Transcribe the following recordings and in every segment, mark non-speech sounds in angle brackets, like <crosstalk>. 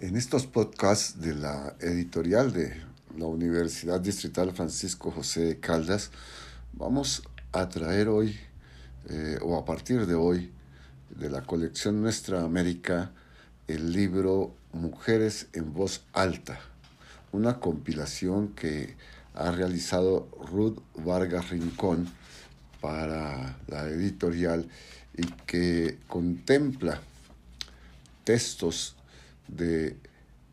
En estos podcasts de la editorial de la Universidad Distrital Francisco José de Caldas, vamos a traer hoy, eh, o a partir de hoy, de la colección Nuestra América, el libro Mujeres en Voz Alta, una compilación que ha realizado Ruth Vargas Rincón para la editorial y que contempla textos de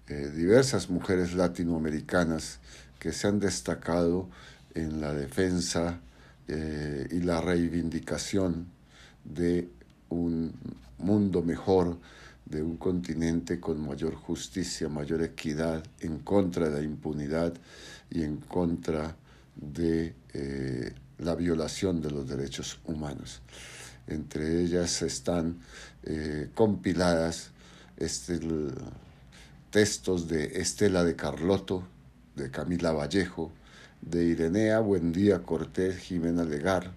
eh, diversas mujeres latinoamericanas que se han destacado en la defensa eh, y la reivindicación de un mundo mejor, de un continente con mayor justicia, mayor equidad, en contra de la impunidad y en contra de eh, la violación de los derechos humanos. Entre ellas están compiladas este, textos de Estela de Carlotto, de Camila Vallejo, de Irenea Buendía Cortés Jimena Legar,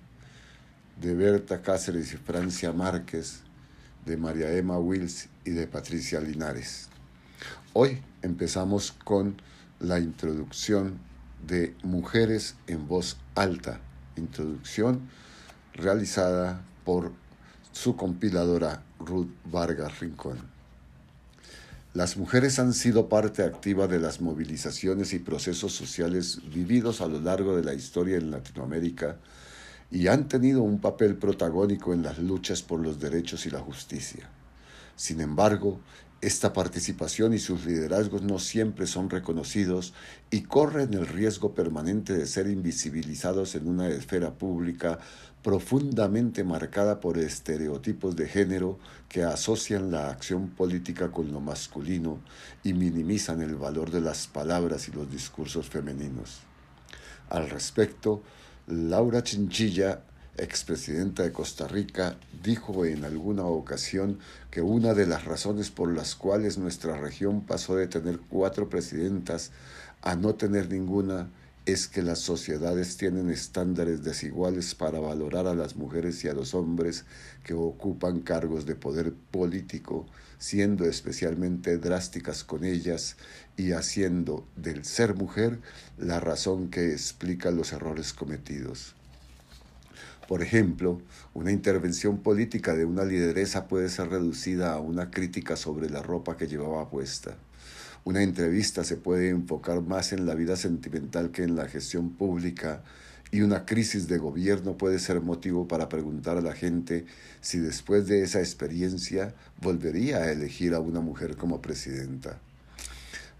de Berta Cáceres y Francia Márquez, de María Emma Wills y de Patricia Linares. Hoy empezamos con la introducción de Mujeres en Voz Alta, introducción realizada por su compiladora Ruth Vargas Rincón. Las mujeres han sido parte activa de las movilizaciones y procesos sociales vividos a lo largo de la historia en Latinoamérica y han tenido un papel protagónico en las luchas por los derechos y la justicia. Sin embargo, esta participación y sus liderazgos no siempre son reconocidos y corren el riesgo permanente de ser invisibilizados en una esfera pública profundamente marcada por estereotipos de género que asocian la acción política con lo masculino y minimizan el valor de las palabras y los discursos femeninos. Al respecto, Laura Chinchilla expresidenta de Costa Rica, dijo en alguna ocasión que una de las razones por las cuales nuestra región pasó de tener cuatro presidentas a no tener ninguna es que las sociedades tienen estándares desiguales para valorar a las mujeres y a los hombres que ocupan cargos de poder político, siendo especialmente drásticas con ellas y haciendo del ser mujer la razón que explica los errores cometidos. Por ejemplo, una intervención política de una lideresa puede ser reducida a una crítica sobre la ropa que llevaba puesta. Una entrevista se puede enfocar más en la vida sentimental que en la gestión pública y una crisis de gobierno puede ser motivo para preguntar a la gente si después de esa experiencia volvería a elegir a una mujer como presidenta.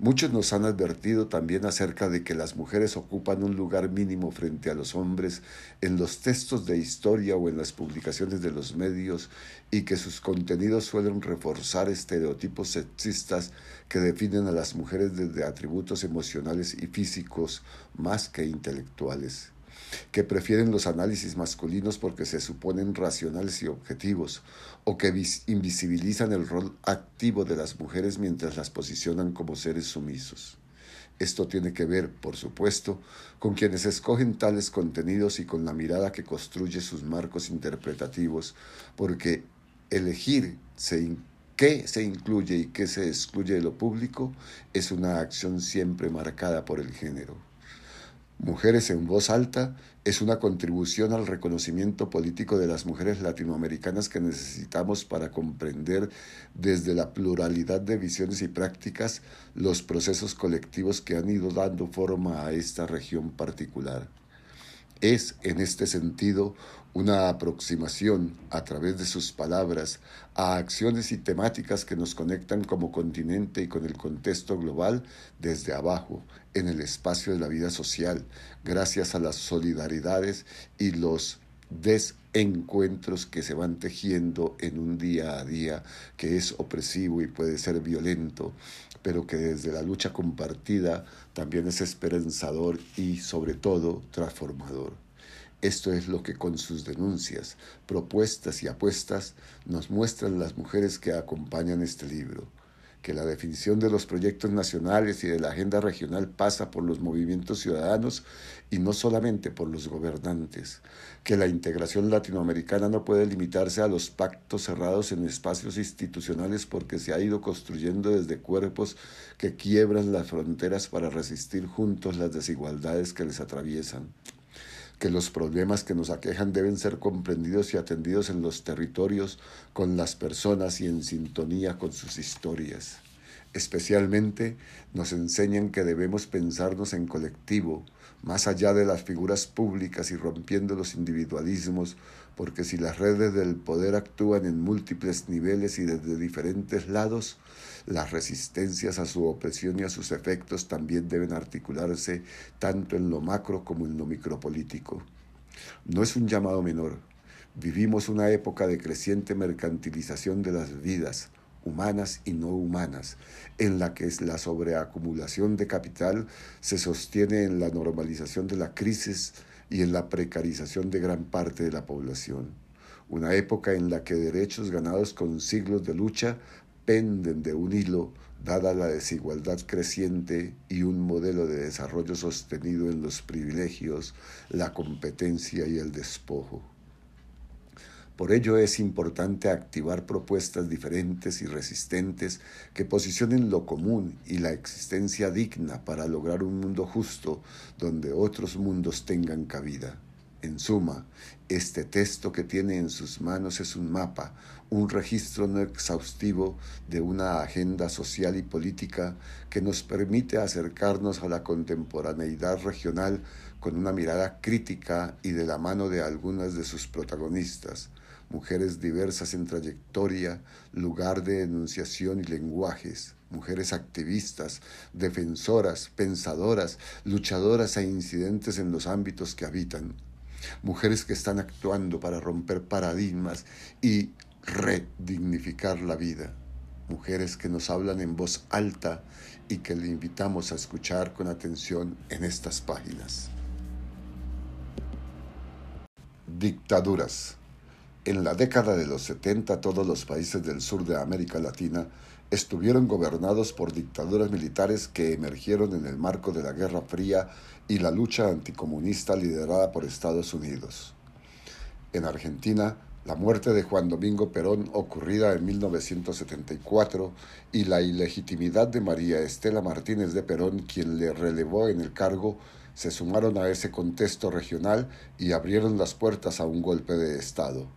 Muchos nos han advertido también acerca de que las mujeres ocupan un lugar mínimo frente a los hombres en los textos de historia o en las publicaciones de los medios y que sus contenidos suelen reforzar estereotipos sexistas que definen a las mujeres desde atributos emocionales y físicos más que intelectuales que prefieren los análisis masculinos porque se suponen racionales y objetivos, o que invisibilizan el rol activo de las mujeres mientras las posicionan como seres sumisos. Esto tiene que ver, por supuesto, con quienes escogen tales contenidos y con la mirada que construye sus marcos interpretativos, porque elegir qué se incluye y qué se excluye de lo público es una acción siempre marcada por el género. Mujeres en voz alta es una contribución al reconocimiento político de las mujeres latinoamericanas que necesitamos para comprender desde la pluralidad de visiones y prácticas los procesos colectivos que han ido dando forma a esta región particular. Es, en este sentido, una aproximación a través de sus palabras a acciones y temáticas que nos conectan como continente y con el contexto global desde abajo, en el espacio de la vida social, gracias a las solidaridades y los desencuentros que se van tejiendo en un día a día que es opresivo y puede ser violento, pero que desde la lucha compartida también es esperanzador y sobre todo transformador. Esto es lo que con sus denuncias, propuestas y apuestas nos muestran las mujeres que acompañan este libro. que la definición de los proyectos nacionales y de la agenda regional pasa por los movimientos ciudadanos y no solamente por los gobernantes, que la integración latinoamericana no puede limitarse a los pactos cerrados en espacios institucionales porque se ha ido construyendo desde cuerpos que quiebran las fronteras para resistir juntos las desigualdades que les atraviesan que los problemas que nos aquejan deben ser comprendidos y atendidos en los territorios, con las personas y en sintonía con sus historias. Especialmente nos enseñan que debemos pensarnos en colectivo, más allá de las figuras públicas y rompiendo los individualismos, porque si las redes del poder actúan en múltiples niveles y desde diferentes lados, las resistencias a su opresión y a sus efectos también deben articularse tanto en lo macro como en lo micropolítico. No es un llamado menor. Vivimos una época de creciente mercantilización de las vidas, humanas y no humanas, en la que la sobreacumulación de capital se sostiene en la normalización de la crisis y en la precarización de gran parte de la población. Una época en la que derechos ganados con siglos de lucha penden de un hilo dada la desigualdad creciente y un modelo de desarrollo sostenido en los privilegios, la competencia y el despojo. Por ello es importante activar propuestas diferentes y resistentes que posicionen lo común y la existencia digna para lograr un mundo justo donde otros mundos tengan cabida. En suma, este texto que tiene en sus manos es un mapa, un registro no exhaustivo de una agenda social y política que nos permite acercarnos a la contemporaneidad regional con una mirada crítica y de la mano de algunas de sus protagonistas, mujeres diversas en trayectoria, lugar de enunciación y lenguajes, mujeres activistas, defensoras, pensadoras, luchadoras e incidentes en los ámbitos que habitan, mujeres que están actuando para romper paradigmas y redignificar la vida. Mujeres que nos hablan en voz alta y que le invitamos a escuchar con atención en estas páginas. Dictaduras. En la década de los 70 todos los países del sur de América Latina estuvieron gobernados por dictaduras militares que emergieron en el marco de la Guerra Fría y la lucha anticomunista liderada por Estados Unidos. En Argentina, la muerte de Juan Domingo Perón ocurrida en 1974 y la ilegitimidad de María Estela Martínez de Perón, quien le relevó en el cargo, se sumaron a ese contexto regional y abrieron las puertas a un golpe de Estado.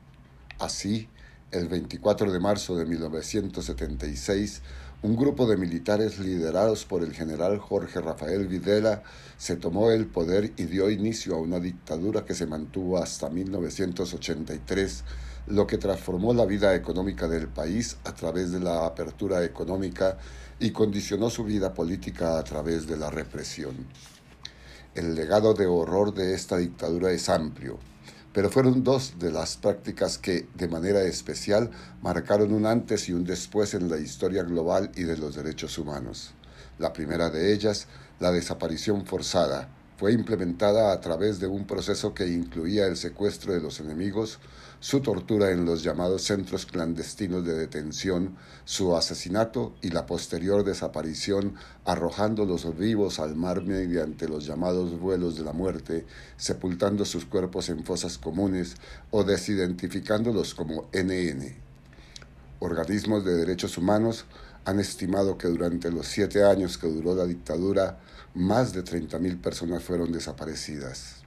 Así, el 24 de marzo de 1976, un grupo de militares liderados por el general Jorge Rafael Videla se tomó el poder y dio inicio a una dictadura que se mantuvo hasta 1983, lo que transformó la vida económica del país a través de la apertura económica y condicionó su vida política a través de la represión. El legado de horror de esta dictadura es amplio pero fueron dos de las prácticas que, de manera especial, marcaron un antes y un después en la historia global y de los derechos humanos. La primera de ellas, la desaparición forzada, fue implementada a través de un proceso que incluía el secuestro de los enemigos, su tortura en los llamados centros clandestinos de detención, su asesinato y la posterior desaparición arrojándolos vivos al mar mediante los llamados vuelos de la muerte, sepultando sus cuerpos en fosas comunes o desidentificándolos como NN. Organismos de derechos humanos han estimado que durante los siete años que duró la dictadura, más de 30.000 personas fueron desaparecidas.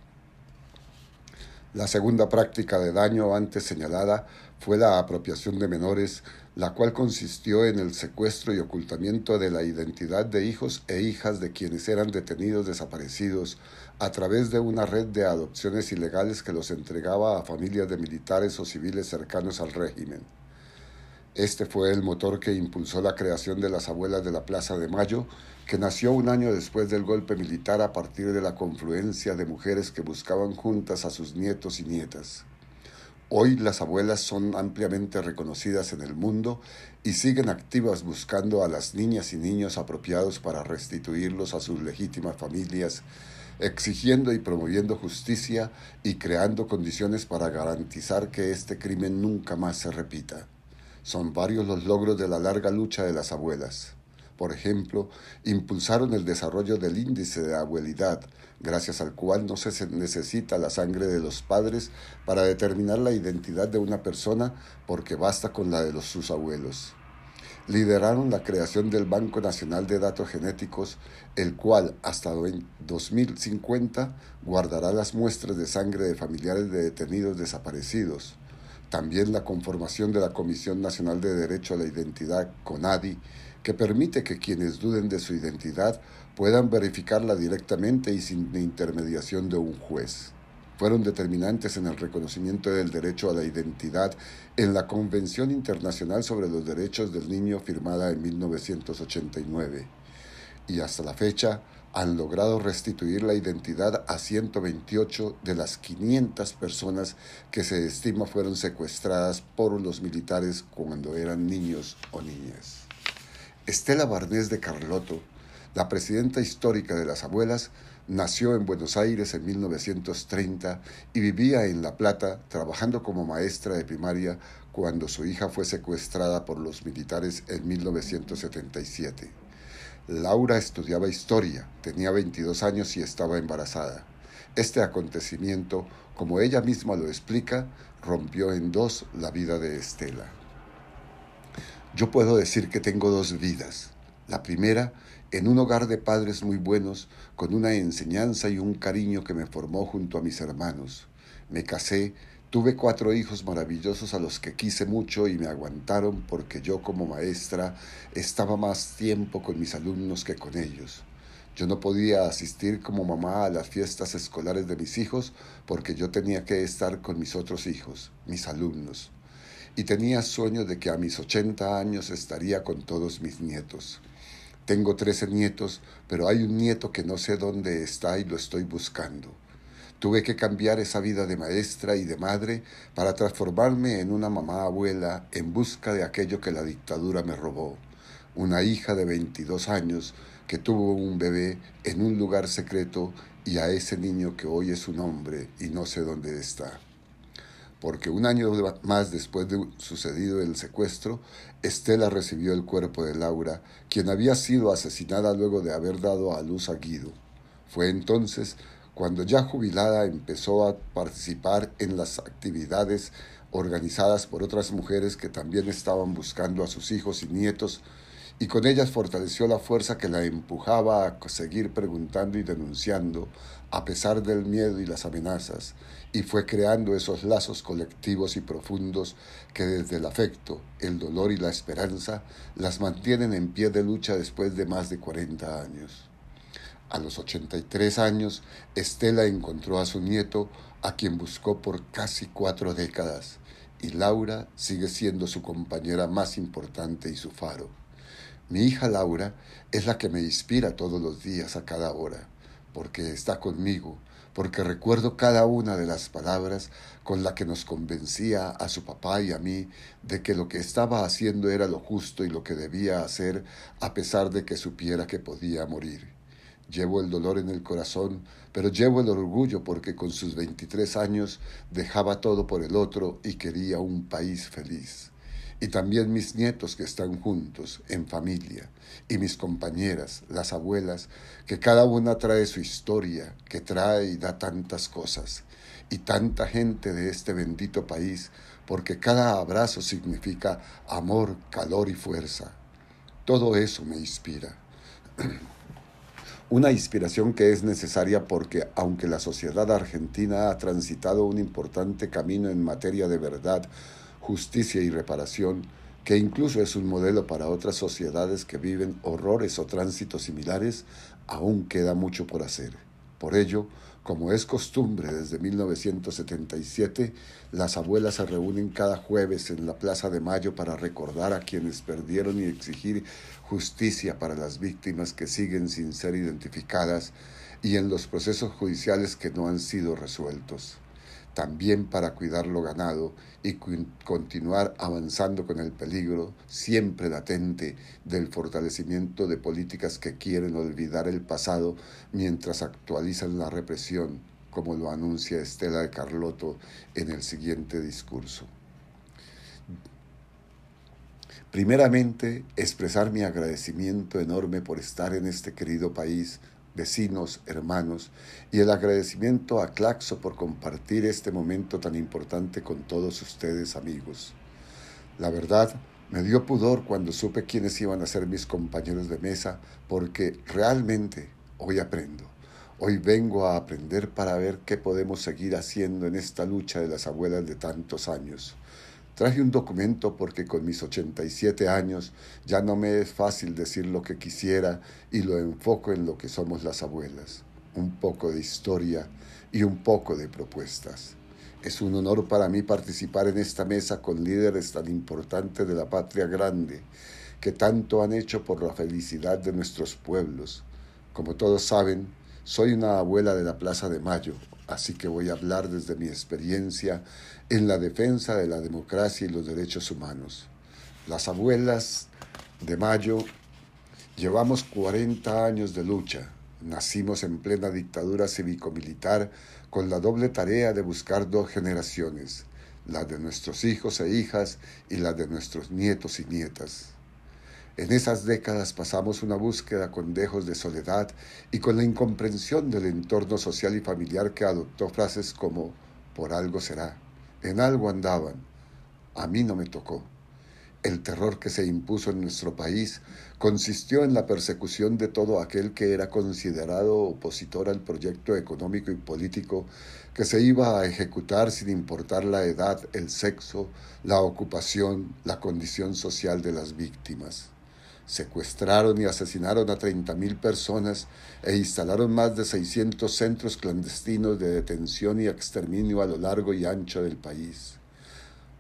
La segunda práctica de daño antes señalada fue la apropiación de menores, la cual consistió en el secuestro y ocultamiento de la identidad de hijos e hijas de quienes eran detenidos desaparecidos a través de una red de adopciones ilegales que los entregaba a familias de militares o civiles cercanos al régimen. Este fue el motor que impulsó la creación de las Abuelas de la Plaza de Mayo, que nació un año después del golpe militar a partir de la confluencia de mujeres que buscaban juntas a sus nietos y nietas. Hoy las abuelas son ampliamente reconocidas en el mundo y siguen activas buscando a las niñas y niños apropiados para restituirlos a sus legítimas familias, exigiendo y promoviendo justicia y creando condiciones para garantizar que este crimen nunca más se repita. Son varios los logros de la larga lucha de las abuelas. Por ejemplo, impulsaron el desarrollo del índice de abuelidad, gracias al cual no se necesita la sangre de los padres para determinar la identidad de una persona porque basta con la de sus abuelos. Lideraron la creación del Banco Nacional de Datos Genéticos, el cual hasta 2050 guardará las muestras de sangre de familiares de detenidos desaparecidos. También la conformación de la Comisión Nacional de Derecho a la Identidad, CONADI, que permite que quienes duden de su identidad puedan verificarla directamente y sin intermediación de un juez. Fueron determinantes en el reconocimiento del derecho a la identidad en la Convención Internacional sobre los Derechos del Niño firmada en 1989 y hasta la fecha han logrado restituir la identidad a 128 de las 500 personas que se estima fueron secuestradas por los militares cuando eran niños o niñas. Estela Barnés de Carlotto, la presidenta histórica de las abuelas, nació en Buenos Aires en 1930 y vivía en La Plata trabajando como maestra de primaria cuando su hija fue secuestrada por los militares en 1977. Laura estudiaba historia, tenía 22 años y estaba embarazada. Este acontecimiento, como ella misma lo explica, rompió en dos la vida de Estela. Yo puedo decir que tengo dos vidas. La primera, en un hogar de padres muy buenos, con una enseñanza y un cariño que me formó junto a mis hermanos. Me casé, tuve cuatro hijos maravillosos a los que quise mucho y me aguantaron porque yo como maestra estaba más tiempo con mis alumnos que con ellos. Yo no podía asistir como mamá a las fiestas escolares de mis hijos porque yo tenía que estar con mis otros hijos, mis alumnos y tenía sueño de que a mis 80 años estaría con todos mis nietos. Tengo 13 nietos, pero hay un nieto que no sé dónde está y lo estoy buscando. Tuve que cambiar esa vida de maestra y de madre para transformarme en una mamá abuela en busca de aquello que la dictadura me robó. Una hija de 22 años que tuvo un bebé en un lugar secreto y a ese niño que hoy es un hombre y no sé dónde está porque un año más después de sucedido el secuestro, Estela recibió el cuerpo de Laura, quien había sido asesinada luego de haber dado a luz a Guido. Fue entonces cuando ya jubilada empezó a participar en las actividades organizadas por otras mujeres que también estaban buscando a sus hijos y nietos y con ellas fortaleció la fuerza que la empujaba a seguir preguntando y denunciando a pesar del miedo y las amenazas, y fue creando esos lazos colectivos y profundos que desde el afecto, el dolor y la esperanza las mantienen en pie de lucha después de más de 40 años. A los 83 años, Estela encontró a su nieto, a quien buscó por casi cuatro décadas, y Laura sigue siendo su compañera más importante y su faro. Mi hija Laura es la que me inspira todos los días a cada hora, porque está conmigo, porque recuerdo cada una de las palabras con la que nos convencía a su papá y a mí de que lo que estaba haciendo era lo justo y lo que debía hacer a pesar de que supiera que podía morir. Llevo el dolor en el corazón, pero llevo el orgullo porque con sus 23 años dejaba todo por el otro y quería un país feliz y también mis nietos que están juntos, en familia, y mis compañeras, las abuelas, que cada una trae su historia, que trae y da tantas cosas, y tanta gente de este bendito país, porque cada abrazo significa amor, calor y fuerza. Todo eso me inspira. <clears throat> Una inspiración que es necesaria porque aunque la sociedad argentina ha transitado un importante camino en materia de verdad, justicia y reparación, que incluso es un modelo para otras sociedades que viven horrores o tránsitos similares, aún queda mucho por hacer. Por ello, como es costumbre desde 1977, las abuelas se reúnen cada jueves en la Plaza de Mayo para recordar a quienes perdieron y exigir justicia para las víctimas que siguen sin ser identificadas y en los procesos judiciales que no han sido resueltos también para cuidar lo ganado y continuar avanzando con el peligro siempre latente del fortalecimiento de políticas que quieren olvidar el pasado mientras actualizan la represión, como lo anuncia Estela de Carlotto en el siguiente discurso. Primeramente, expresar mi agradecimiento enorme por estar en este querido país, vecinos, hermanos, y el agradecimiento a Claxo por compartir este momento tan importante con todos ustedes, amigos. La verdad, me dio pudor cuando supe quiénes iban a ser mis compañeros de mesa, porque realmente hoy aprendo. Hoy vengo a aprender para ver qué podemos seguir haciendo en esta lucha de las abuelas de tantos años. Traje un documento porque con mis 87 años ya no me es fácil decir lo que quisiera y lo enfoco en lo que somos las abuelas. Un poco de historia y un poco de propuestas. Es un honor para mí participar en esta mesa con líderes tan importantes de la patria grande que tanto han hecho por la felicidad de nuestros pueblos. Como todos saben, soy una abuela de la Plaza de Mayo, así que voy a hablar desde mi experiencia en la defensa de la democracia y los derechos humanos. Las abuelas de Mayo llevamos 40 años de lucha. Nacimos en plena dictadura cívico-militar con la doble tarea de buscar dos generaciones, la de nuestros hijos e hijas y la de nuestros nietos y nietas. En esas décadas pasamos una búsqueda con dejos de soledad y con la incomprensión del entorno social y familiar que adoptó frases como por algo será, en algo andaban, a mí no me tocó. El terror que se impuso en nuestro país consistió en la persecución de todo aquel que era considerado opositor al proyecto económico y político que se iba a ejecutar sin importar la edad, el sexo, la ocupación, la condición social de las víctimas. Secuestraron y asesinaron a 30.000 personas e instalaron más de 600 centros clandestinos de detención y exterminio a lo largo y ancho del país.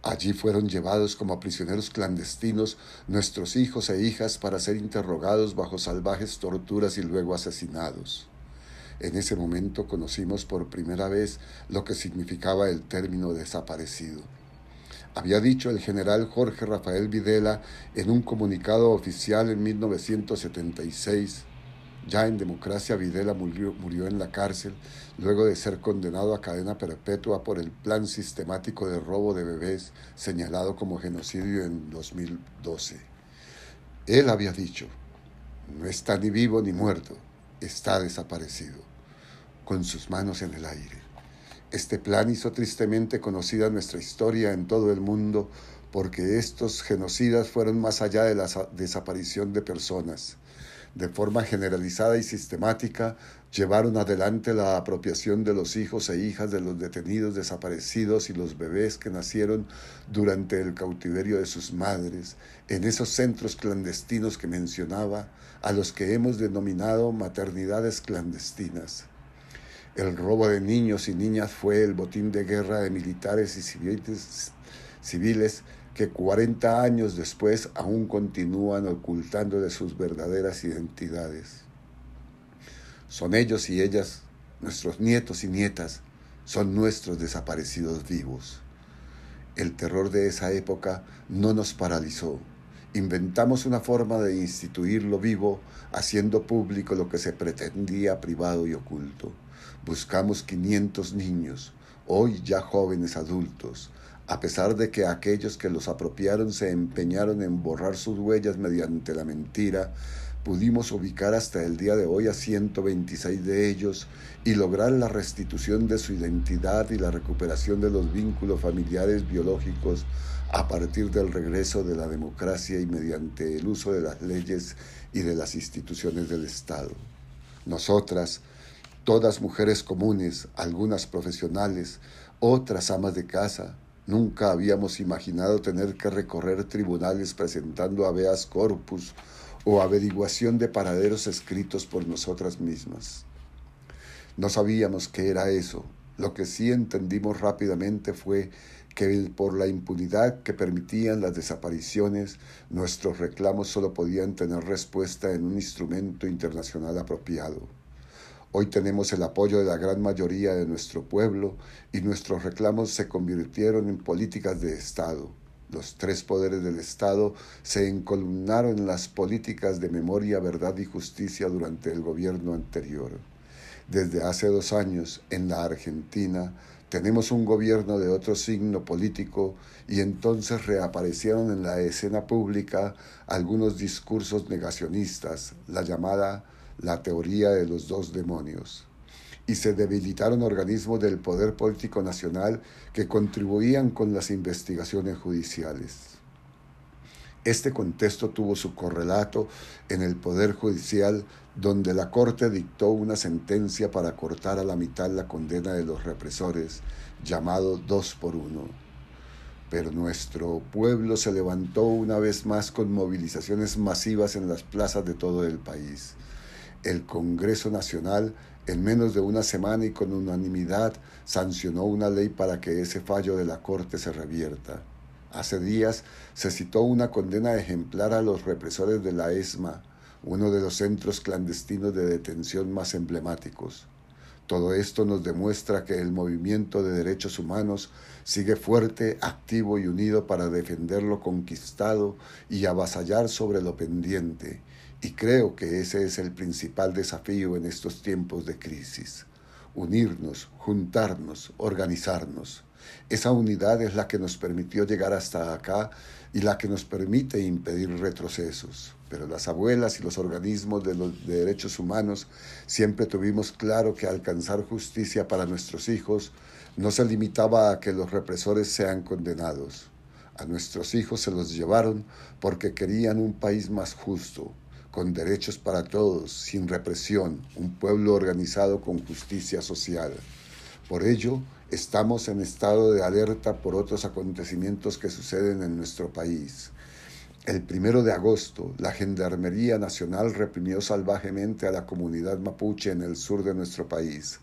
Allí fueron llevados como prisioneros clandestinos nuestros hijos e hijas para ser interrogados bajo salvajes torturas y luego asesinados. En ese momento conocimos por primera vez lo que significaba el término desaparecido había dicho el general Jorge Rafael Videla en un comunicado oficial en 1976. Ya en democracia, Videla murió, en la cárcel luego de ser condenado a cadena perpetua por el plan sistemático de robo de bebés señalado como genocidio en 2012. Él había dicho, no está ni vivo ni muerto, está desaparecido, con sus manos en el aire. Este plan hizo tristemente conocida nuestra historia en todo el mundo porque estos genocidas fueron más allá de la desaparición de personas. De forma generalizada y sistemática, llevaron adelante la apropiación de los hijos e hijas de los detenidos desaparecidos y los bebés que nacieron durante el cautiverio de sus madres, en esos centros clandestinos que mencionaba, a los que hemos denominado maternidades clandestinas. El robo de niños y niñas fue el botín de guerra de militares y civiles, civiles que 40 años después aún continúan ocultando de sus verdaderas identidades. Son ellos y ellas, nuestros nietos y nietas, son nuestros desaparecidos vivos. El terror de esa época no nos paralizó. Inventamos una forma de instituirlo vivo, haciendo público lo que se pretendía privado y oculto. Buscamos 500 niños, hoy ya jóvenes adultos, a pesar de que aquellos que los apropiaron se empeñaron en borrar sus huellas mediante la mentira, pudimos ubicar hasta el día de hoy a 126 de ellos y lograr la restitución de su identidad y la recuperación de los vínculos familiares biológicos a partir del regreso de la democracia y mediante el uso de las leyes y de las instituciones del Estado. Nosotras, todas mujeres comunes, algunas profesionales, otras amas de casa. Nunca habíamos imaginado tener que recorrer tribunales presentando habeas corpus o averiguación de paraderos escritos por nosotras mismas. No sabíamos qué era eso. Lo que sí entendimos rápidamente fue que por la impunidad que permitían las desapariciones, nuestros reclamos solo podían tener respuesta en un instrumento internacional apropiado. Hoy tenemos el apoyo de la gran mayoría de nuestro pueblo y nuestros reclamos se convirtieron en políticas de Estado. Los tres poderes del Estado se encolumnaron en las políticas de memoria, verdad y justicia durante el gobierno anterior. Desde hace dos años, en la Argentina, tenemos un gobierno de otro signo político y entonces reaparecieron en la escena pública algunos discursos negacionistas, la llamada la teoría de los dos demonios, y se debilitaron organismos del poder político nacional que contribuían con las investigaciones judiciales. Este contexto tuvo su correlato en el Poder Judicial, donde la Corte dictó una sentencia para cortar a la mitad la condena de los represores, llamado dos por uno. Pero nuestro pueblo se levantó una vez más con movilizaciones masivas en las plazas de todo el país. El Congreso Nacional, en menos de una semana y con unanimidad, sancionó una ley para que ese fallo de la Corte se revierta. Hace días se citó una condena ejemplar a los represores de la ESMA, uno de los centros clandestinos de detención más emblemáticos. Todo esto nos demuestra que el movimiento de derechos humanos sigue fuerte, activo y unido para defender lo conquistado y avasallar sobre lo pendiente. Y creo que ese es el principal desafío en estos tiempos de crisis. Unirnos, juntarnos, organizarnos. Esa unidad es la que nos permitió llegar hasta acá y la que nos permite impedir retrocesos. Pero las abuelas y los organismos de los derechos humanos siempre tuvimos claro que alcanzar justicia para nuestros hijos no se limitaba a que los represores sean condenados. A nuestros hijos se los llevaron porque querían un país más justo, con derechos para todos, sin represión, un pueblo organizado con justicia social. Por ello, estamos en estado de alerta por otros acontecimientos que suceden en nuestro país. El primero de agosto, la Gendarmería Nacional reprimió salvajemente a la comunidad mapuche en el sur de nuestro país.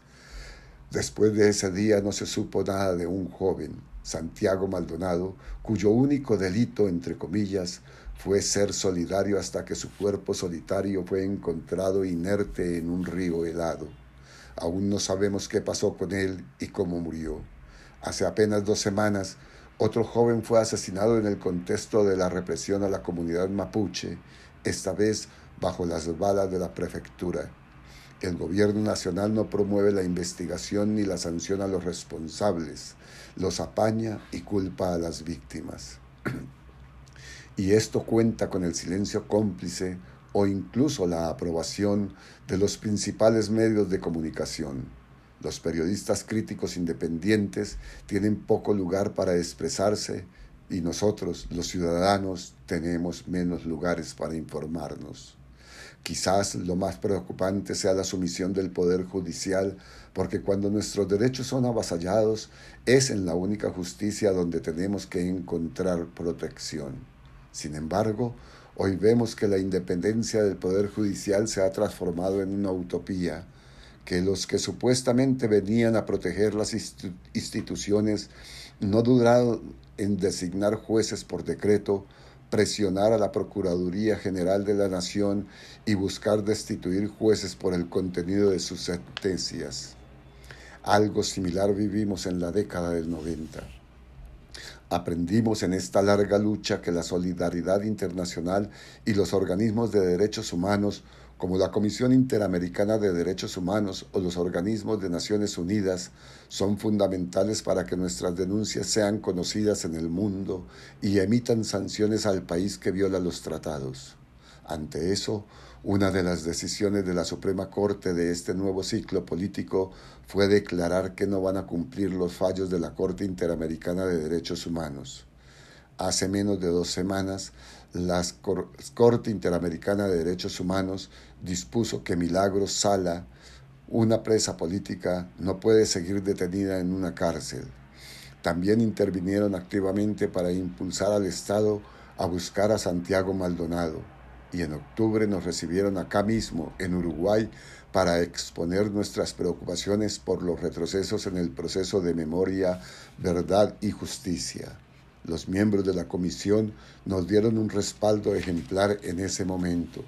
Después de ese día no se supo nada de un joven, Santiago Maldonado, cuyo único delito, entre comillas, fue ser solidario hasta que su cuerpo solitario fue encontrado inerte en un río helado. Aún no sabemos qué pasó con él y cómo murió. Hace apenas dos semanas, otro joven fue asesinado en el contexto de la represión a la comunidad mapuche, esta vez bajo las balas de la prefectura. El gobierno nacional no promueve la investigación ni la sanción a los responsables, los apaña y culpa a las víctimas. <clears throat> y esto cuenta con el silencio cómplice o incluso la aprobación de los principales medios de comunicación. Los periodistas críticos independientes tienen poco lugar para expresarse y nosotros, los ciudadanos, tenemos menos lugares para informarnos. Quizás lo más preocupante sea la sumisión del Poder Judicial, porque cuando nuestros derechos son avasallados, es en la única justicia donde tenemos que encontrar protección. Sin embargo, Hoy vemos que la independencia del Poder Judicial se ha transformado en una utopía, que los que supuestamente venían a proteger las instituciones no dudaron en designar jueces por decreto, presionar a la Procuraduría General de la Nación y buscar destituir jueces por el contenido de sus sentencias. Algo similar vivimos en la década del 90. Aprendimos en esta larga lucha que la solidaridad internacional y los organismos de derechos humanos, como la Comisión Interamericana de Derechos Humanos o los organismos de Naciones Unidas, son fundamentales para que nuestras denuncias sean conocidas en el mundo y emitan sanciones al país que viola los tratados. Ante eso, una de las decisiones de la Suprema Corte de este nuevo ciclo político fue declarar que no van a cumplir los fallos de la Corte Interamericana de Derechos Humanos. Hace menos de dos semanas, la Corte Interamericana de Derechos Humanos dispuso que Milagros Sala, una presa política, no puede seguir detenida en una cárcel. También intervinieron activamente para impulsar al Estado a buscar a Santiago Maldonado y en octubre nos recibieron acá mismo, en Uruguay, para exponer nuestras preocupaciones por los retrocesos en el proceso de memoria, verdad y justicia. Los miembros de la comisión nos dieron un respaldo ejemplar en ese momento.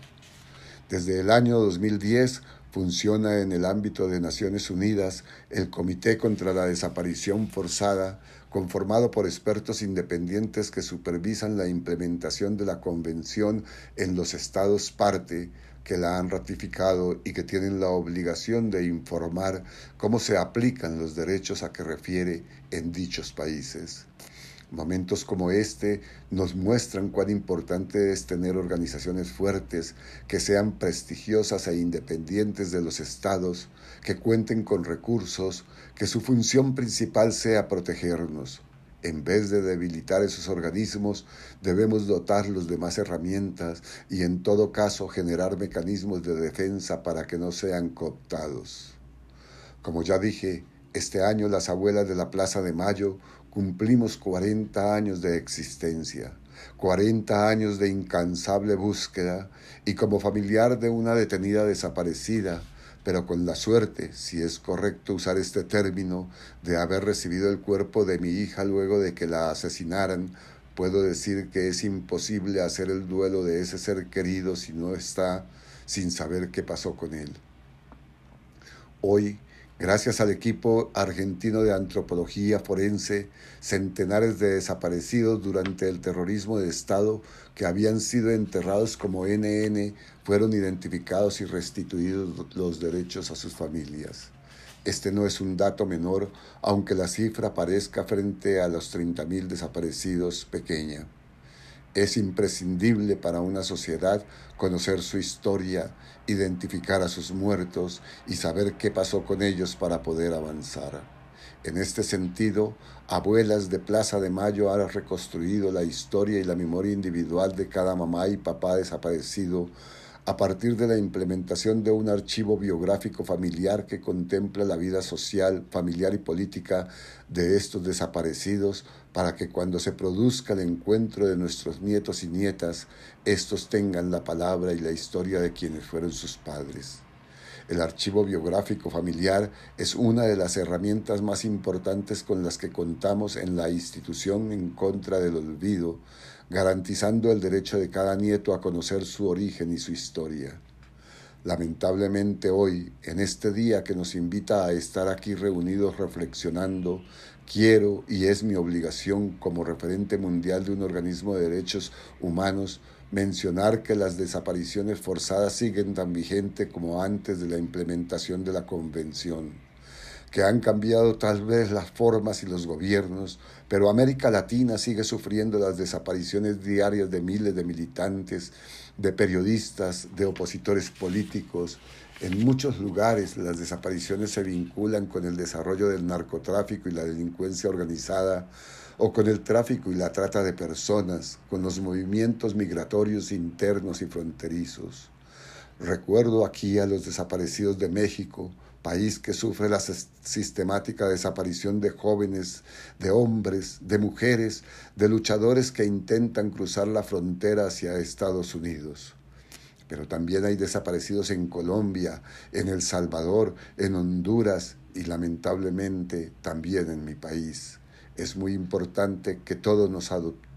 Desde el año 2010 Funciona en el ámbito de Naciones Unidas el Comité contra la Desaparición Forzada, conformado por expertos independientes que supervisan la implementación de la Convención en los estados parte que la han ratificado y que tienen la obligación de informar cómo se aplican los derechos a que refiere en dichos países. Momentos como este nos muestran cuán importante es tener organizaciones fuertes, que sean prestigiosas e independientes de los estados, que cuenten con recursos, que su función principal sea protegernos. En vez de debilitar esos organismos, debemos dotarlos de más herramientas y en todo caso generar mecanismos de defensa para que no sean cooptados. Como ya dije, este año las abuelas de la Plaza de Mayo cumplimos 40 años de existencia, 40 años de incansable búsqueda y como familiar de una detenida desaparecida, pero con la suerte, si es correcto usar este término, de haber recibido el cuerpo de mi hija luego de que la asesinaran, puedo decir que es imposible hacer el duelo de ese ser querido si no está sin saber qué pasó con él. Hoy, Gracias al equipo argentino de antropología forense, centenares de desaparecidos durante el terrorismo de Estado que habían sido enterrados como NN fueron identificados y restituidos los derechos a sus familias. Este no es un dato menor, aunque la cifra parezca frente a los 30.000 desaparecidos pequeña. Es imprescindible para una sociedad conocer su historia, identificar a sus muertos y saber qué pasó con ellos para poder avanzar. En este sentido, Abuelas de Plaza de Mayo han reconstruido la historia y la memoria individual de cada mamá y papá desaparecido a partir de la implementación de un archivo biográfico familiar que contempla la vida social, familiar y política de estos desaparecidos para que cuando se produzca el encuentro de nuestros nietos y nietas, estos tengan la palabra y la historia de quienes fueron sus padres. El archivo biográfico familiar es una de las herramientas más importantes con las que contamos en la institución en contra del olvido, garantizando el derecho de cada nieto a conocer su origen y su historia. Lamentablemente hoy, en este día que nos invita a estar aquí reunidos reflexionando, quiero y es mi obligación como referente mundial de un organismo de derechos humanos mencionar que las desapariciones forzadas siguen tan vigentes como antes de la implementación de la Convención que han cambiado tal vez las formas y los gobiernos, pero América Latina sigue sufriendo las desapariciones diarias de miles de militantes, de periodistas, de opositores políticos. En muchos lugares las desapariciones se vinculan con el desarrollo del narcotráfico y la delincuencia organizada, o con el tráfico y la trata de personas, con los movimientos migratorios internos y fronterizos. Recuerdo aquí a los desaparecidos de México, país que sufre la sistemática desaparición de jóvenes, de hombres, de mujeres, de luchadores que intentan cruzar la frontera hacia Estados Unidos. Pero también hay desaparecidos en Colombia, en El Salvador, en Honduras y lamentablemente también en mi país. Es muy importante que todos nos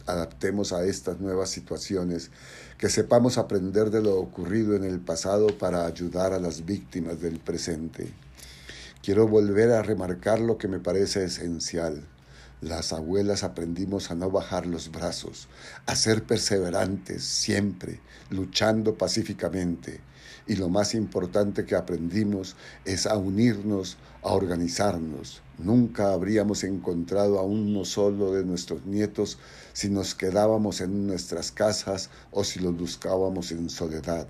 adaptemos a estas nuevas situaciones, que sepamos aprender de lo ocurrido en el pasado para ayudar a las víctimas del presente. Quiero volver a remarcar lo que me parece esencial. Las abuelas aprendimos a no bajar los brazos, a ser perseverantes siempre, luchando pacíficamente. Y lo más importante que aprendimos es a unirnos, a organizarnos. Nunca habríamos encontrado a uno solo de nuestros nietos si nos quedábamos en nuestras casas o si los buscábamos en soledad.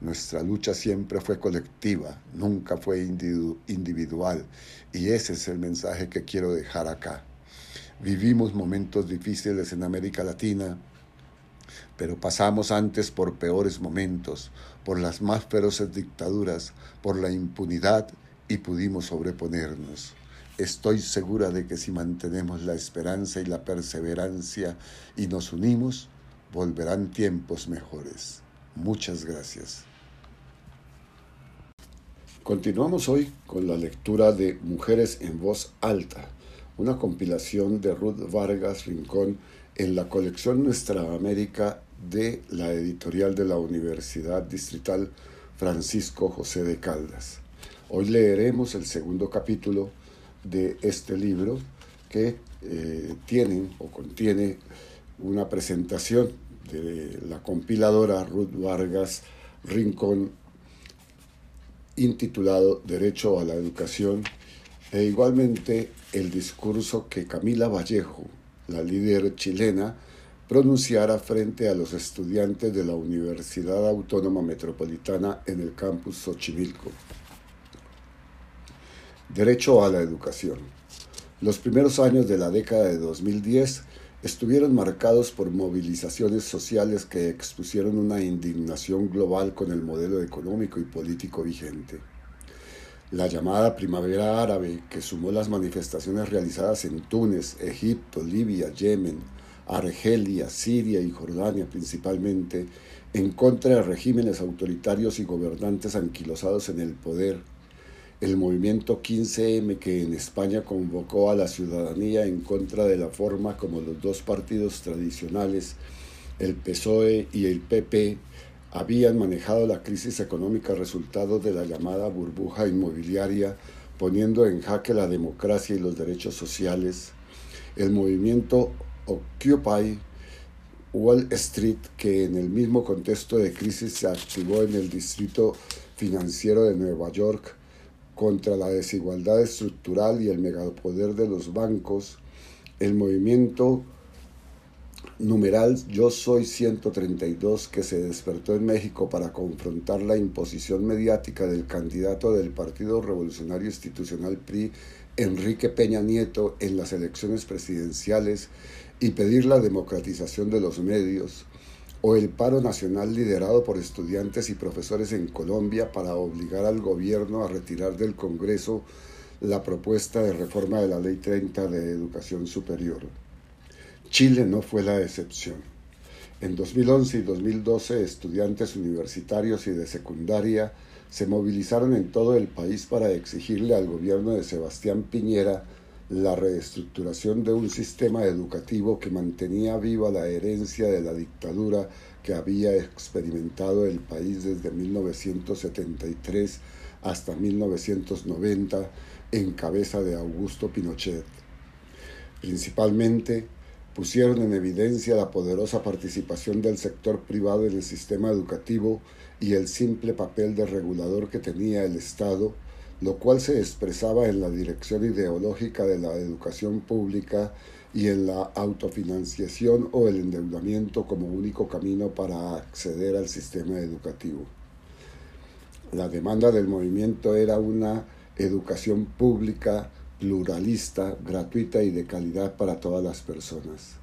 Nuestra lucha siempre fue colectiva, nunca fue individual. Y ese es el mensaje que quiero dejar acá. Vivimos momentos difíciles en América Latina, pero pasamos antes por peores momentos, por las más feroces dictaduras, por la impunidad y pudimos sobreponernos. Estoy segura de que si mantenemos la esperanza y la perseverancia y nos unimos, volverán tiempos mejores. Muchas gracias. Continuamos hoy con la lectura de Mujeres en Voz Alta, una compilación de Ruth Vargas Rincón en la colección Nuestra América de la editorial de la Universidad Distrital Francisco José de Caldas. Hoy leeremos el segundo capítulo de este libro que eh, tiene o contiene una presentación de la compiladora Ruth Vargas Rincón intitulado Derecho a la Educación e igualmente el discurso que Camila Vallejo, la líder chilena, pronunciara frente a los estudiantes de la Universidad Autónoma Metropolitana en el campus Xochimilco. Derecho a la educación. Los primeros años de la década de 2010 estuvieron marcados por movilizaciones sociales que expusieron una indignación global con el modelo económico y político vigente. La llamada Primavera Árabe, que sumó las manifestaciones realizadas en Túnez, Egipto, Libia, Yemen, Argelia, Siria y Jordania principalmente, en contra de regímenes autoritarios y gobernantes anquilosados en el poder, el movimiento 15M que en España convocó a la ciudadanía en contra de la forma como los dos partidos tradicionales, el PSOE y el PP, habían manejado la crisis económica resultado de la llamada burbuja inmobiliaria, poniendo en jaque la democracia y los derechos sociales, el movimiento Occupy Wall Street, que en el mismo contexto de crisis se activó en el distrito financiero de Nueva York, contra la desigualdad estructural y el megapoder de los bancos, el movimiento numeral Yo Soy 132 que se despertó en México para confrontar la imposición mediática del candidato del Partido Revolucionario Institucional PRI, Enrique Peña Nieto, en las elecciones presidenciales y pedir la democratización de los medios, o el paro nacional liderado por estudiantes y profesores en Colombia para obligar al gobierno a retirar del Congreso la propuesta de reforma de la Ley 30 de Educación Superior. Chile no fue la excepción. En 2011 y 2012 estudiantes universitarios y de secundaria se movilizaron en todo el país para exigirle al gobierno de Sebastián Piñera la reestructuración de un sistema educativo que mantenía viva la herencia de la dictadura que había experimentado el país desde 1973 hasta 1990 en cabeza de Augusto Pinochet. Principalmente pusieron en evidencia la poderosa participación del sector privado en el sistema educativo y el simple papel de regulador que tenía el Estado lo cual se expresaba en la dirección ideológica de la educación pública y en la autofinanciación o el endeudamiento como único camino para acceder al sistema educativo. La demanda del movimiento era una educación pública, pluralista, gratuita y de calidad para todas las personas.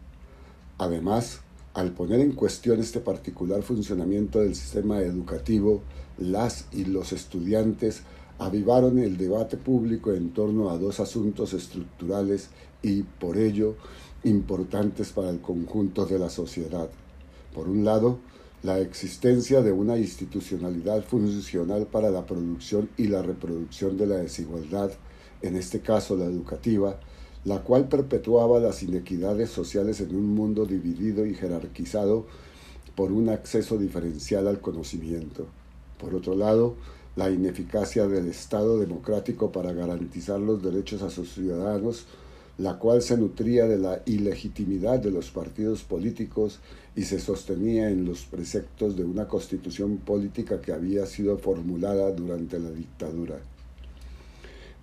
Además, al poner en cuestión este particular funcionamiento del sistema educativo, las y los estudiantes avivaron el debate público en torno a dos asuntos estructurales y, por ello, importantes para el conjunto de la sociedad. Por un lado, la existencia de una institucionalidad funcional para la producción y la reproducción de la desigualdad, en este caso la educativa, la cual perpetuaba las inequidades sociales en un mundo dividido y jerarquizado por un acceso diferencial al conocimiento. Por otro lado, la ineficacia del Estado democrático para garantizar los derechos a sus ciudadanos, la cual se nutría de la ilegitimidad de los partidos políticos y se sostenía en los preceptos de una constitución política que había sido formulada durante la dictadura.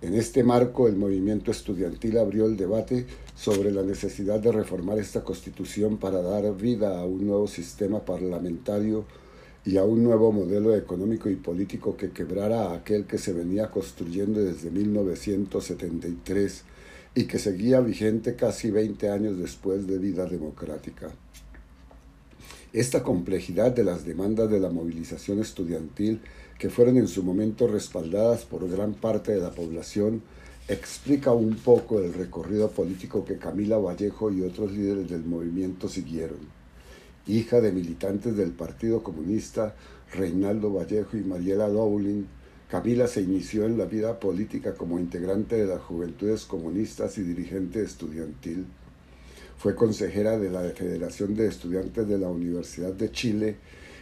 En este marco, el movimiento estudiantil abrió el debate sobre la necesidad de reformar esta constitución para dar vida a un nuevo sistema parlamentario y a un nuevo modelo económico y político que quebrara aquel que se venía construyendo desde 1973 y que seguía vigente casi 20 años después de vida democrática. Esta complejidad de las demandas de la movilización estudiantil, que fueron en su momento respaldadas por gran parte de la población, explica un poco el recorrido político que Camila Vallejo y otros líderes del movimiento siguieron hija de militantes del Partido Comunista, Reinaldo Vallejo y Mariela Dowling, Camila se inició en la vida política como integrante de las Juventudes Comunistas y dirigente estudiantil. Fue consejera de la Federación de Estudiantes de la Universidad de Chile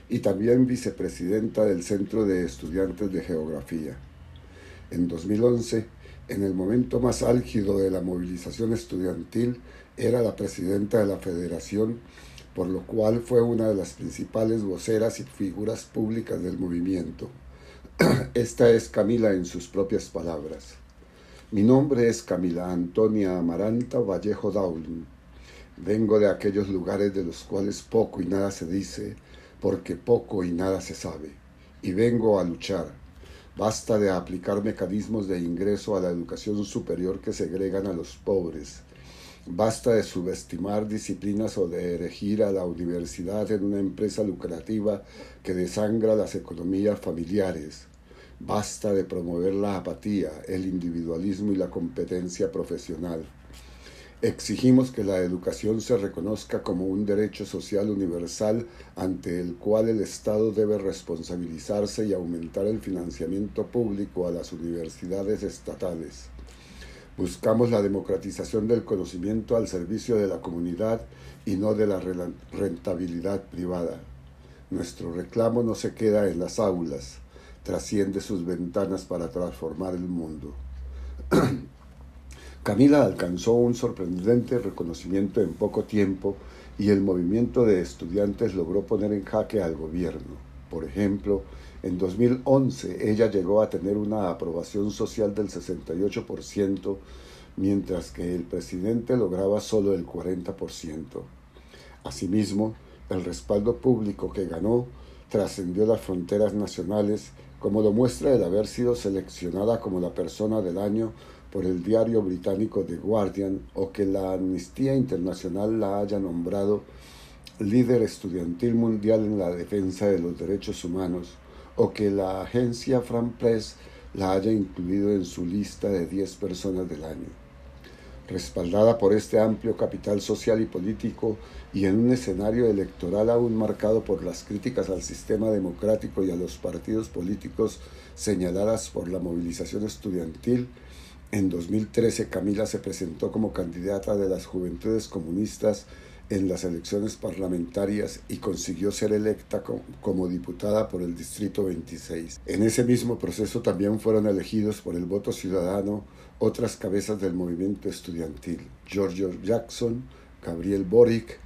y también vicepresidenta del Centro de Estudiantes de Geografía. En 2011, en el momento más álgido de la movilización estudiantil, era la presidenta de la federación, por lo cual fue una de las principales voceras y figuras públicas del movimiento. <clears throat> Esta es Camila en sus propias palabras. Mi nombre es Camila Antonia Amaranta Vallejo Daulin. Vengo de aquellos lugares de los cuales poco y nada se dice, porque poco y nada se sabe. Y vengo a luchar. Basta de aplicar mecanismos de ingreso a la educación superior que segregan a los pobres. Basta de subestimar disciplinas o de erigir a la universidad en una empresa lucrativa que desangra las economías familiares. Basta de promover la apatía, el individualismo y la competencia profesional. Exigimos que la educación se reconozca como un derecho social universal ante el cual el Estado debe responsabilizarse y aumentar el financiamiento público a las universidades estatales. Buscamos la democratización del conocimiento al servicio de la comunidad y no de la rentabilidad privada. Nuestro reclamo no se queda en las aulas, trasciende sus ventanas para transformar el mundo. <clears throat> Camila alcanzó un sorprendente reconocimiento en poco tiempo y el movimiento de estudiantes logró poner en jaque al gobierno. Por ejemplo, en 2011 ella llegó a tener una aprobación social del 68%, mientras que el presidente lograba solo el 40%. Asimismo, el respaldo público que ganó trascendió las fronteras nacionales como lo muestra el haber sido seleccionada como la persona del año por el diario británico The Guardian o que la Amnistía Internacional la haya nombrado líder estudiantil mundial en la defensa de los derechos humanos o que la agencia Fran Press la haya incluido en su lista de 10 personas del año. Respaldada por este amplio capital social y político y en un escenario electoral aún marcado por las críticas al sistema democrático y a los partidos políticos señaladas por la movilización estudiantil, en 2013 Camila se presentó como candidata de las Juventudes Comunistas en las elecciones parlamentarias y consiguió ser electa como diputada por el Distrito 26. En ese mismo proceso también fueron elegidos por el voto ciudadano otras cabezas del movimiento estudiantil, Giorgio Jackson, Gabriel Boric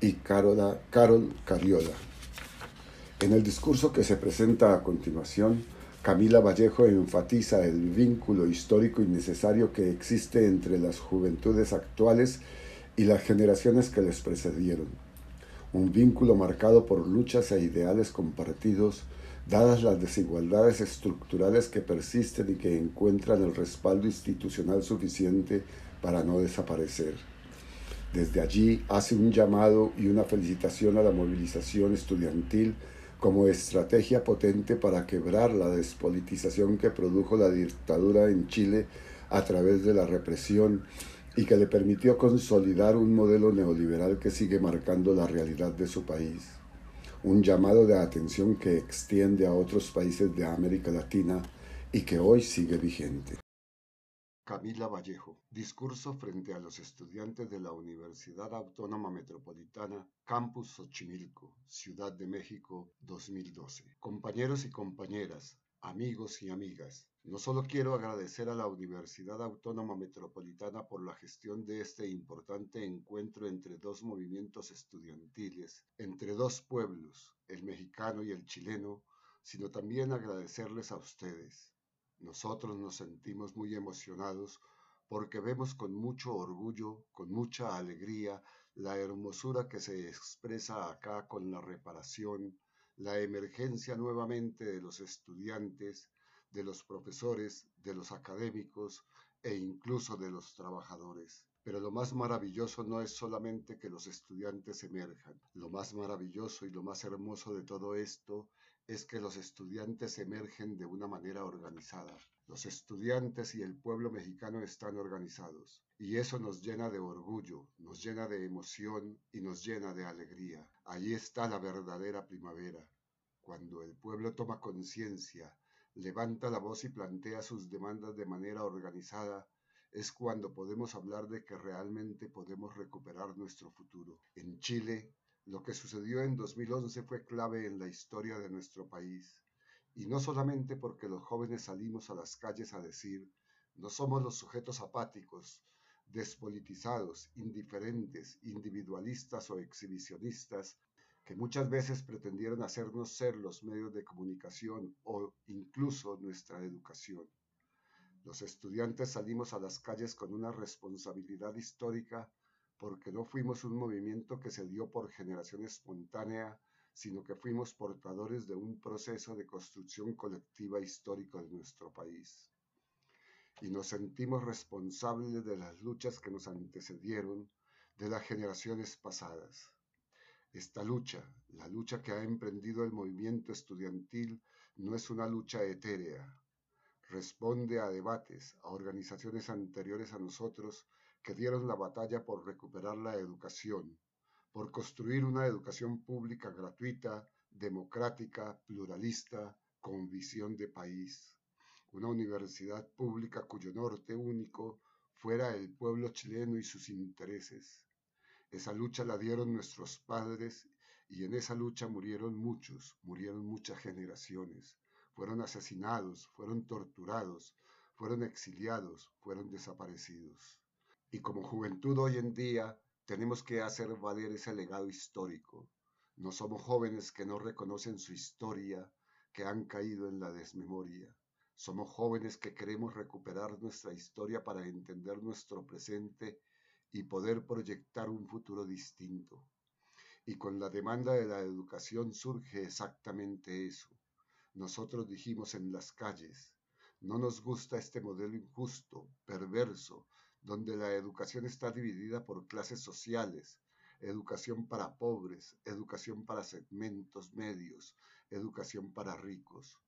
y Carol Cariola. En el discurso que se presenta a continuación, Camila Vallejo enfatiza el vínculo histórico y necesario que existe entre las juventudes actuales las generaciones que les precedieron. Un vínculo marcado por luchas e ideales compartidos, dadas las desigualdades estructurales que persisten y que encuentran el respaldo institucional suficiente para no desaparecer. Desde allí hace un llamado y una felicitación a la movilización estudiantil como estrategia potente para quebrar la despolitización que produjo la dictadura en Chile a través de la represión y que le permitió consolidar un modelo neoliberal que sigue marcando la realidad de su país. Un llamado de atención que extiende a otros países de América Latina y que hoy sigue vigente. Camila Vallejo, discurso frente a los estudiantes de la Universidad Autónoma Metropolitana, Campus Xochimilco, Ciudad de México, 2012. Compañeros y compañeras, amigos y amigas. No solo quiero agradecer a la Universidad Autónoma Metropolitana por la gestión de este importante encuentro entre dos movimientos estudiantiles, entre dos pueblos, el mexicano y el chileno, sino también agradecerles a ustedes. Nosotros nos sentimos muy emocionados porque vemos con mucho orgullo, con mucha alegría, la hermosura que se expresa acá con la reparación, la emergencia nuevamente de los estudiantes, de los profesores, de los académicos e incluso de los trabajadores. Pero lo más maravilloso no es solamente que los estudiantes emerjan. Lo más maravilloso y lo más hermoso de todo esto es que los estudiantes emergen de una manera organizada. Los estudiantes y el pueblo mexicano están organizados y eso nos llena de orgullo, nos llena de emoción y nos llena de alegría. Ahí está la verdadera primavera, cuando el pueblo toma conciencia, levanta la voz y plantea sus demandas de manera organizada, es cuando podemos hablar de que realmente podemos recuperar nuestro futuro. En Chile, Lo que sucedió en 2011 fue clave en la historia de nuestro país. Y no solamente porque los jóvenes salimos a las calles a decir, no somos los sujetos apáticos, despolitizados, indiferentes, individualistas o exhibicionistas que muchas veces pretendieron hacernos ser los medios de comunicación o incluso nuestra educación. Los estudiantes salimos a las calles con una responsabilidad histórica porque no fuimos un movimiento que se dio por generación espontánea, sino que fuimos portadores de un proceso de construcción colectiva histórico de nuestro país. Y nos sentimos responsables de las luchas que nos antecedieron, de las generaciones pasadas. Esta lucha, la lucha que ha emprendido el movimiento estudiantil, no es una lucha etérea. Responde a debates, a organizaciones anteriores a nosotros que dieron la batalla por recuperar la educación, por construir una educación pública gratuita, democrática, pluralista, con visión de país. Una universidad pública cuyo norte único fuera el pueblo chileno y sus intereses. Esa lucha la dieron nuestros padres y en esa lucha murieron muchos, murieron muchas generaciones. Fueron asesinados, fueron torturados, fueron exiliados, fueron desaparecidos. Y como juventud hoy en día tenemos que hacer valer ese legado histórico. No somos jóvenes que no reconocen su historia, que han caído en la desmemoria. Somos jóvenes que queremos recuperar nuestra historia para entender nuestro presente y poder proyectar un futuro distinto. Y con la demanda de la educación surge exactamente eso. Nosotros dijimos en las calles, no nos gusta este modelo injusto, perverso, donde la educación está dividida por clases sociales, educación para pobres, educación para segmentos medios, educación para ricos,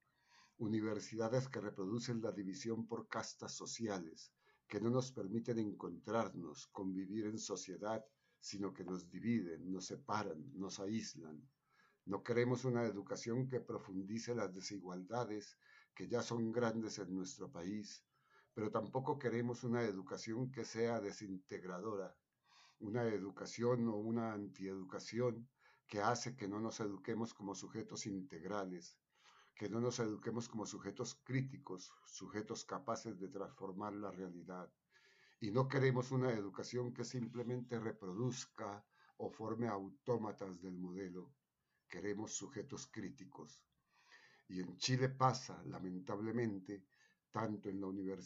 universidades que reproducen la división por castas sociales, que no nos permiten encontrarnos, convivir en sociedad, sino que nos dividen, nos separan, nos aíslan. No queremos una educación que profundice las desigualdades que ya son grandes en nuestro país, pero tampoco queremos una educación que sea desintegradora, una educación o una antieducación que hace que no nos eduquemos como sujetos integrales, que no nos eduquemos como sujetos críticos, sujetos capaces de transformar la realidad. Y no queremos una educación que simplemente reproduzca o forme autómatas del modelo. Queremos sujetos críticos. Y en Chile pasa, lamentablemente, tanto en la universidad